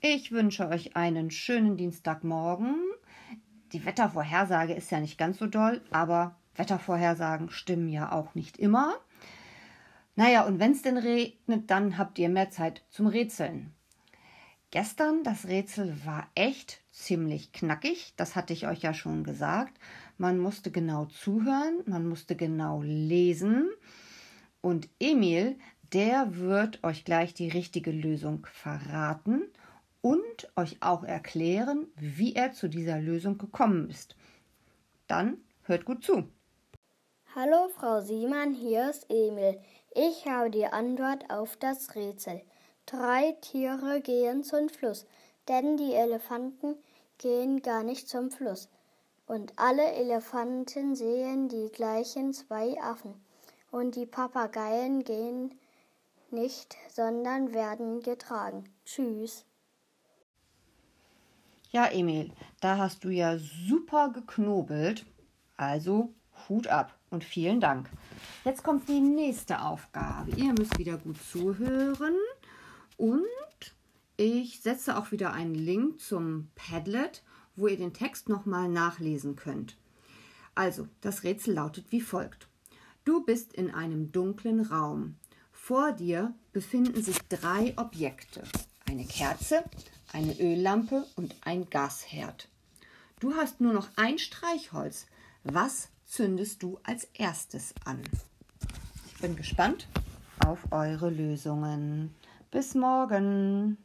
Ich wünsche euch einen schönen Dienstagmorgen. Die Wettervorhersage ist ja nicht ganz so doll, aber Wettervorhersagen stimmen ja auch nicht immer. Naja, und wenn es denn regnet, dann habt ihr mehr Zeit zum Rätseln. Gestern das Rätsel war echt ziemlich knackig, das hatte ich euch ja schon gesagt. Man musste genau zuhören, man musste genau lesen. Und Emil, der wird euch gleich die richtige Lösung verraten und euch auch erklären, wie er zu dieser Lösung gekommen ist. Dann hört gut zu. Hallo Frau Siemann, hier ist Emil. Ich habe die Antwort auf das Rätsel. Drei Tiere gehen zum Fluss, denn die Elefanten gehen gar nicht zum Fluss. Und alle Elefanten sehen die gleichen zwei Affen. Und die Papageien gehen nicht, sondern werden getragen. Tschüss. Ja, Emil, da hast du ja super geknobelt. Also Hut ab und vielen Dank. Jetzt kommt die nächste Aufgabe. Ihr müsst wieder gut zuhören und ich setze auch wieder einen Link zum Padlet, wo ihr den Text nochmal nachlesen könnt. Also, das Rätsel lautet wie folgt. Du bist in einem dunklen Raum. Vor dir befinden sich drei Objekte. Eine Kerze, eine Öllampe und ein Gasherd. Du hast nur noch ein Streichholz. Was zündest du als erstes an? Ich bin gespannt auf eure Lösungen. Bis morgen.